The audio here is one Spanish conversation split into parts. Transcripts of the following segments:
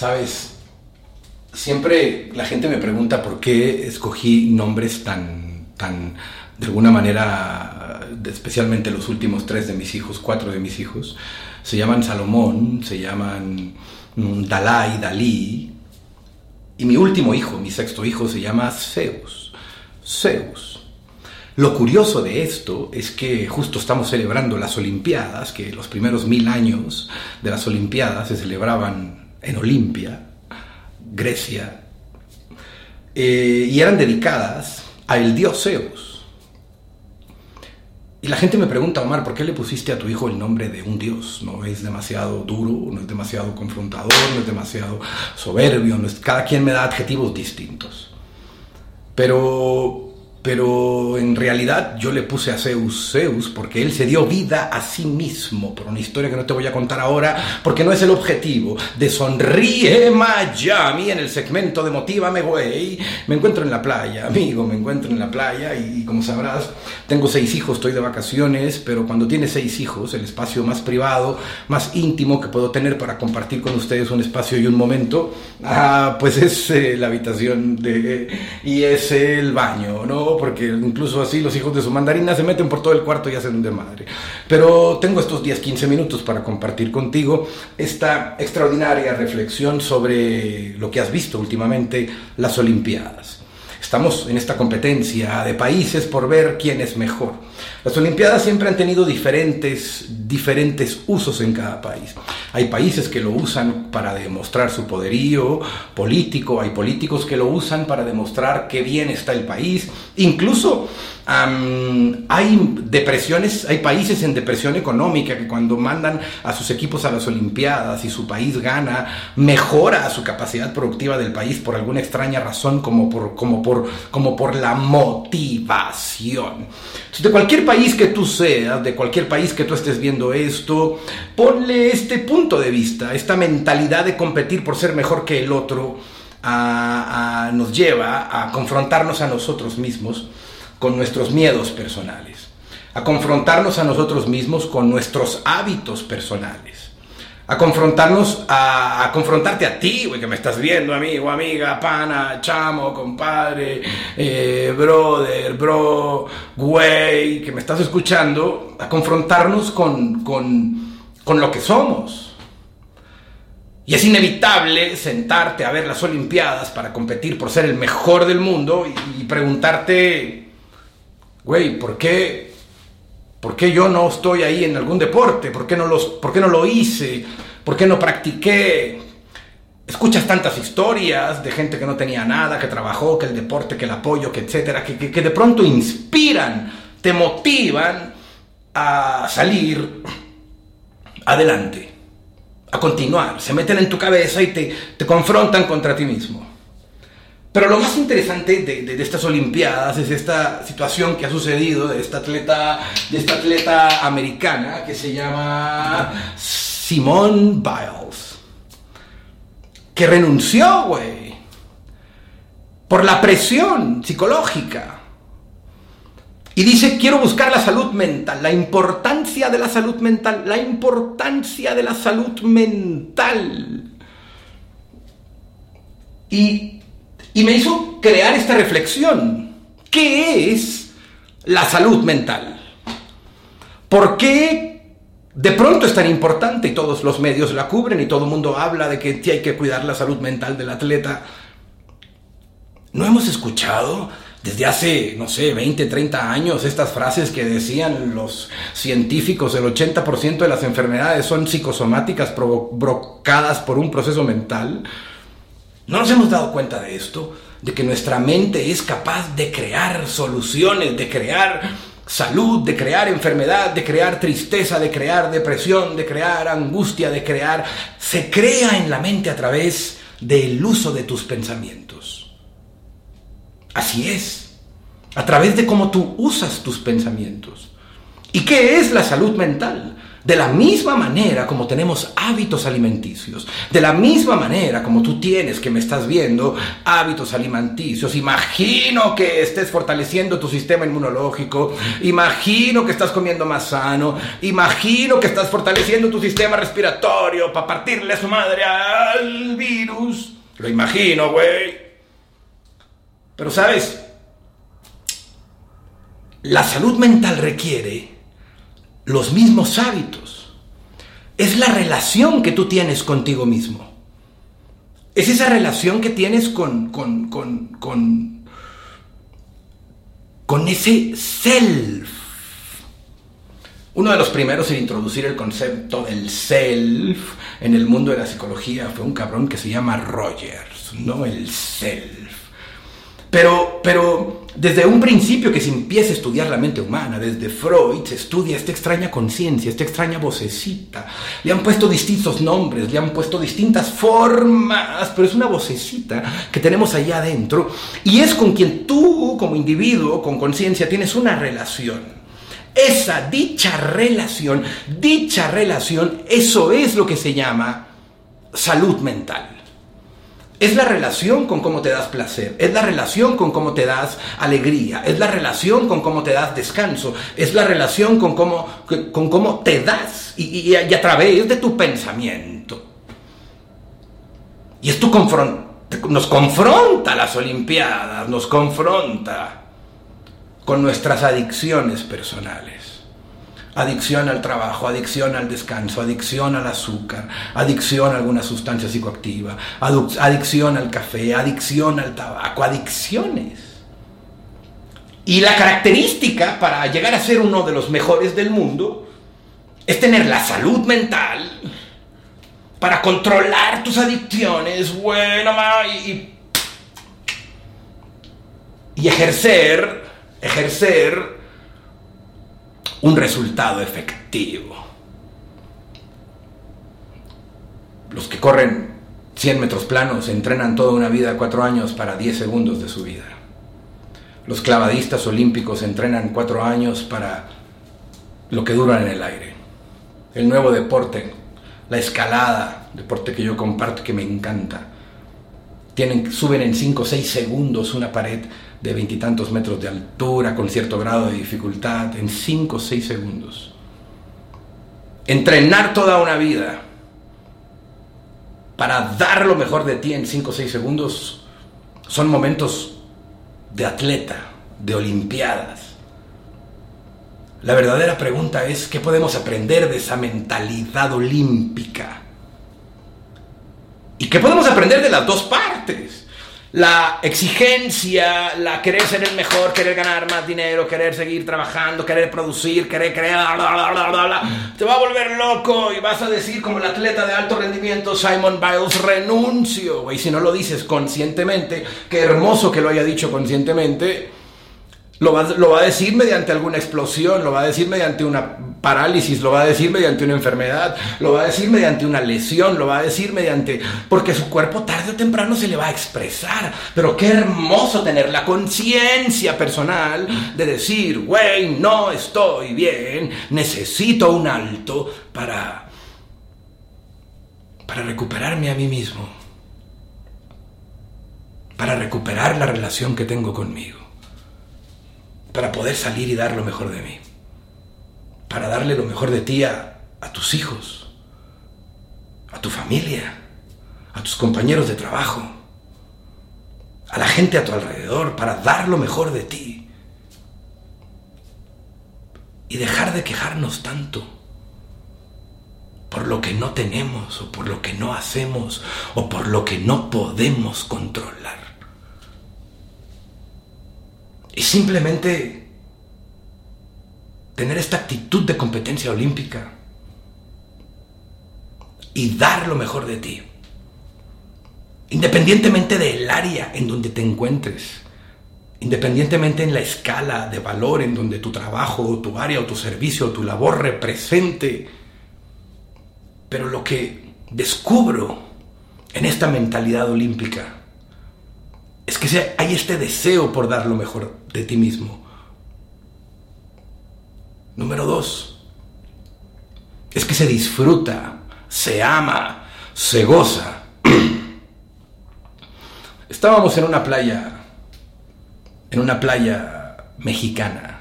Sabes, siempre la gente me pregunta por qué escogí nombres tan, tan, de alguna manera, especialmente los últimos tres de mis hijos, cuatro de mis hijos, se llaman Salomón, se llaman mm, Dalai, Dalí, y mi último hijo, mi sexto hijo, se llama Zeus. Zeus. Lo curioso de esto es que justo estamos celebrando las Olimpiadas, que los primeros mil años de las Olimpiadas se celebraban en Olimpia, Grecia, eh, y eran dedicadas al dios Zeus. Y la gente me pregunta, Omar, ¿por qué le pusiste a tu hijo el nombre de un dios? No es demasiado duro, no es demasiado confrontador, no es demasiado soberbio, no es... cada quien me da adjetivos distintos. Pero pero en realidad yo le puse a Zeus Zeus porque él se dio vida a sí mismo, por una historia que no te voy a contar ahora, porque no es el objetivo de Sonríe Miami en el segmento de Motívame Güey. Me encuentro en la playa, amigo, me encuentro en la playa y, como sabrás, tengo seis hijos, estoy de vacaciones, pero cuando tienes seis hijos, el espacio más privado, más íntimo que puedo tener para compartir con ustedes un espacio y un momento, ah, pues es eh, la habitación de, y es el baño, ¿no? Porque incluso así los hijos de su mandarina se meten por todo el cuarto y hacen un desmadre. Pero tengo estos 10, 15 minutos para compartir contigo esta extraordinaria reflexión sobre lo que has visto últimamente, las Olimpiadas. Estamos en esta competencia de países por ver quién es mejor. Las Olimpiadas siempre han tenido diferentes, diferentes usos en cada país. Hay países que lo usan para demostrar su poderío político, hay políticos que lo usan para demostrar qué bien está el país. Incluso hay depresiones, hay países en depresión económica que cuando mandan a sus equipos a las Olimpiadas y su país gana, mejora su capacidad productiva del país por alguna extraña razón como por, como por, como por la motivación. de cualquier país que tú seas, de cualquier país que tú estés viendo esto, ponle este punto de vista, esta mentalidad de competir por ser mejor que el otro, nos lleva a confrontarnos a nosotros mismos con nuestros miedos personales, a confrontarnos a nosotros mismos con nuestros hábitos personales a confrontarnos, a, confrontarte a ti, güey, que me estás viendo, amigo, amiga, pana, chamo, compadre, eh, brother, bro, güey, que me estás escuchando, a confrontarnos con, con, lo que somos. Y es inevitable sentarte a ver las Olimpiadas para competir por ser el mejor del mundo y preguntarte, güey, ¿por qué ¿Por qué yo no estoy ahí en algún deporte? ¿Por qué no, los, por qué no lo hice? ¿Por qué no practiqué? Escuchas tantas historias de gente que no tenía nada, que trabajó, que el deporte, que el apoyo, que etcétera, que, que, de pronto inspiran, te motivan a salir adelante, a continuar, se meten en tu cabeza y te, te confrontan contra ti mismo. Pero lo más interesante de, estas Olimpiadas es esta situación que ha sucedido de esta atleta, de esta atleta americana que se llama Simone Biles, que renunció, güey, por la presión psicológica. Y dice, quiero buscar la salud mental, la importancia de la salud mental, la importancia de la salud mental. Y y me hizo crear esta reflexión. ¿Qué es la salud mental? ¿Por qué de pronto es tan importante y todos los medios la cubren y todo el mundo habla de que hay que cuidar la salud mental del atleta? ¿No hemos escuchado desde hace, no sé, 20, 30 años estas frases que decían los científicos, el 80% de las enfermedades son psicosomáticas provocadas por un proceso mental? ¿No nos hemos dado cuenta de esto? De que nuestra mente es capaz de crear soluciones, de crear salud, de crear enfermedad, de crear tristeza, de crear depresión, de crear angustia, de crear... Se crea en la mente a través del uso de tus pensamientos. Así es. A través de cómo tú usas tus pensamientos. ¿Y qué es la salud mental? De la misma manera como tenemos hábitos alimenticios, de la misma manera como tú tienes que me estás viendo hábitos alimenticios, imagino que estés fortaleciendo tu sistema inmunológico, imagino que estás comiendo más sano, imagino que estás fortaleciendo tu sistema respiratorio para partirle a su madre al virus. Lo imagino, güey. Pero sabes, la salud mental requiere los mismos hábitos. Es la relación que tú tienes contigo mismo. Es esa relación que tienes con, con, con, con, con ese self. Uno de los primeros en introducir el concepto del self en el mundo de la psicología fue un cabrón que se llama Rogers, no el self. Pero, pero desde un principio que se empieza a estudiar la mente humana, desde Freud se estudia esta extraña conciencia, esta extraña vocecita. Le han puesto distintos nombres, le han puesto distintas formas, pero es una vocecita que tenemos allá adentro y es con quien tú como individuo con conciencia tienes una relación. Esa dicha relación, dicha relación, eso es lo que se llama salud mental. Es la relación con cómo te das placer, es la relación con cómo te das alegría, es la relación con cómo te das descanso, es la relación con cómo, con cómo te das y, a través de tu pensamiento. Y esto nos confronta las Olimpiadas, nos confronta con nuestras adicciones personales. Adicción al trabajo, adicción al descanso, adicción al azúcar, adicción a alguna sustancia psicoactiva, adicción al café, adicción al tabaco, adicciones. Y la característica para llegar a ser uno de los mejores del mundo es tener la salud mental para controlar tus adicciones, bueno, y, y ejercer, ejercer un resultado efectivo. Los que corren 100 metros planos entrenan toda una vida, cuatro años, para 10 segundos de su vida. Los clavadistas olímpicos entrenan cuatro años para lo que duran en el aire. El nuevo deporte, la escalada, deporte que yo comparto que me encanta. Tienen, suben en 5 o 6 segundos una pared de veintitantos metros de altura con cierto grado de dificultad en cinco o seis segundos. Entrenar toda una vida para dar lo mejor de ti en cinco o seis segundos son momentos de atleta, de olimpiadas. La verdadera pregunta es, ¿qué podemos aprender de esa mentalidad olímpica? ¿Y qué podemos aprender de las dos partes? La exigencia, la querer ser el mejor, querer ganar más dinero, querer seguir trabajando, querer producir, querer crear, te va a volver loco y vas a decir como el atleta de alto rendimiento Simon Biles, renuncio. Y si no lo dices conscientemente, qué hermoso que lo haya dicho conscientemente, lo va, lo va a decir mediante alguna explosión, lo va a decir mediante una parálisis, lo va a decir mediante una enfermedad, lo va a decir mediante una lesión, lo va a decir mediante... porque su cuerpo tarde o temprano se le va a expresar. Pero qué hermoso tener la conciencia personal de decir, güey, no estoy bien, necesito un alto para... para recuperarme a mí mismo, para recuperar la relación que tengo conmigo, para poder salir y dar lo mejor de mí para darle lo mejor de ti a, tus hijos, a tu familia, a tus compañeros de trabajo, a la gente a tu alrededor, para dar lo mejor de ti. Y dejar de quejarnos tanto por lo que no tenemos o por lo que no hacemos o por lo que no podemos controlar. Y simplemente tener esta actitud de competencia olímpica y dar lo mejor de ti, independientemente del área en donde te encuentres, independientemente en la escala de valor en donde tu trabajo, tu área, o tu servicio, o tu labor represente. Pero lo que descubro en esta mentalidad olímpica es que hay este deseo por dar lo mejor de ti mismo, Número dos, es que se disfruta, se ama, se goza. Estábamos en una playa, en una playa mexicana,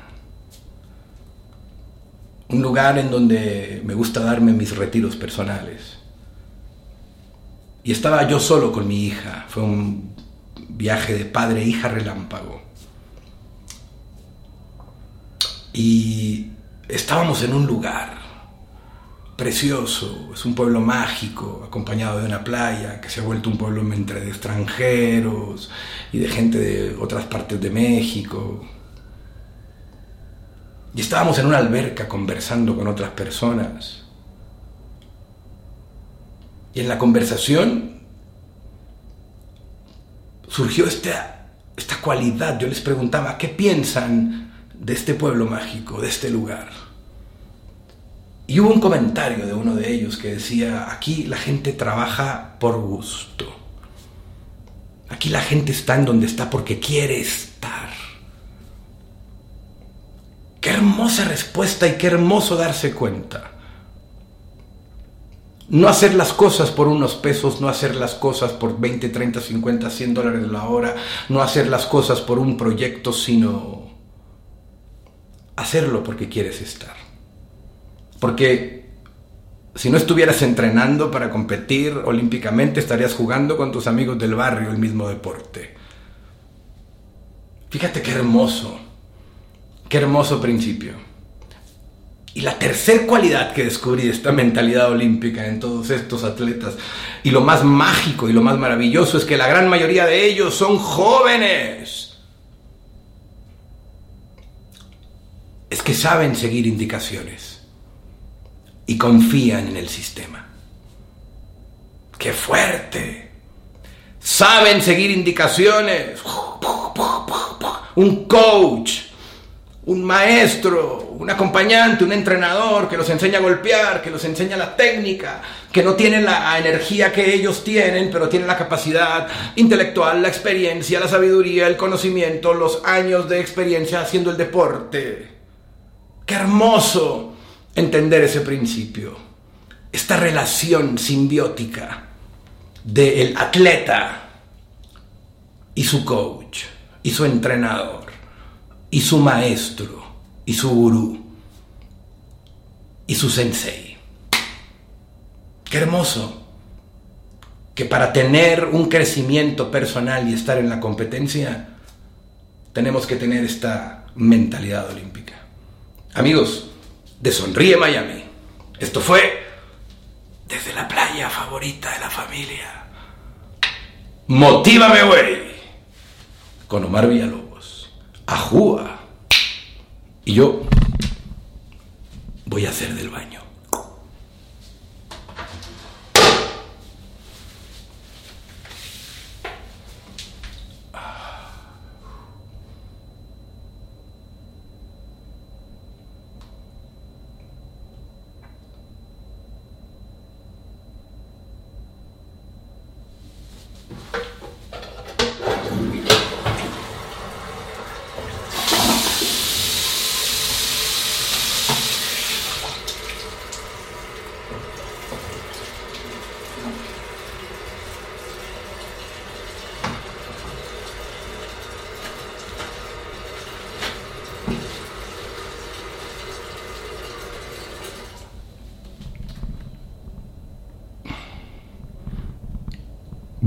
un lugar en donde me gusta darme mis retiros personales. Y estaba yo solo con mi hija, fue un viaje de padre-hija e relámpago. Y estábamos en un lugar precioso, es un pueblo mágico, acompañado de una playa que se ha vuelto un pueblo entre de extranjeros y de gente de otras partes de México. Y estábamos en una alberca conversando con otras personas. Y en la conversación surgió esta, esta cualidad. Yo les preguntaba, ¿qué piensan de este pueblo mágico, de este lugar? Y hubo un comentario de uno de ellos que decía, aquí la gente trabaja por gusto. Aquí la gente está en donde está porque quiere estar. Qué hermosa respuesta y qué hermoso darse cuenta. No hacer las cosas por unos pesos, no hacer las cosas por 20, 30, 50, 100 dólares la hora, no hacer las cosas por un proyecto, sino hacerlo porque quieres estar. Porque si no estuvieras entrenando para competir olímpicamente, estarías jugando con tus amigos del barrio el mismo deporte. Fíjate qué hermoso, qué hermoso principio. Y la tercera cualidad que descubrí de esta mentalidad olímpica en todos estos atletas, y lo más mágico y lo más maravilloso es que la gran mayoría de ellos son jóvenes. Es que saben seguir indicaciones y confían en el sistema. ¡Qué fuerte! Saben seguir indicaciones. Un coach un maestro, un acompañante, un entrenador que los enseña a golpear, que los enseña la técnica, que no tiene la energía que ellos tienen, pero tiene la capacidad intelectual, la experiencia, la sabiduría, el conocimiento, los años de experiencia haciendo el deporte. Qué hermoso entender ese principio, esta relación simbiótica del atleta y su coach y su entrenador y su maestro y su gurú y su sensei. Qué hermoso que para tener un crecimiento personal y estar en la competencia tenemos que tener esta mentalidad olímpica. Amigos, de Sonríe Miami. Esto fue desde la playa favorita de la familia. Motívame, güey. Con Omar Villalobos. Ajúa. Y yo voy a hacer del baño.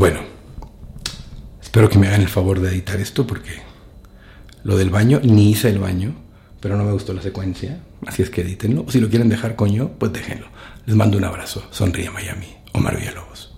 Bueno, espero que me hagan el favor de editar esto porque lo del baño, ni hice el baño, pero no me gustó la secuencia, así es que edítenlo. Si lo quieren dejar coño, pues déjenlo. Les mando un abrazo. Sonríe Miami. Omar Villalobos.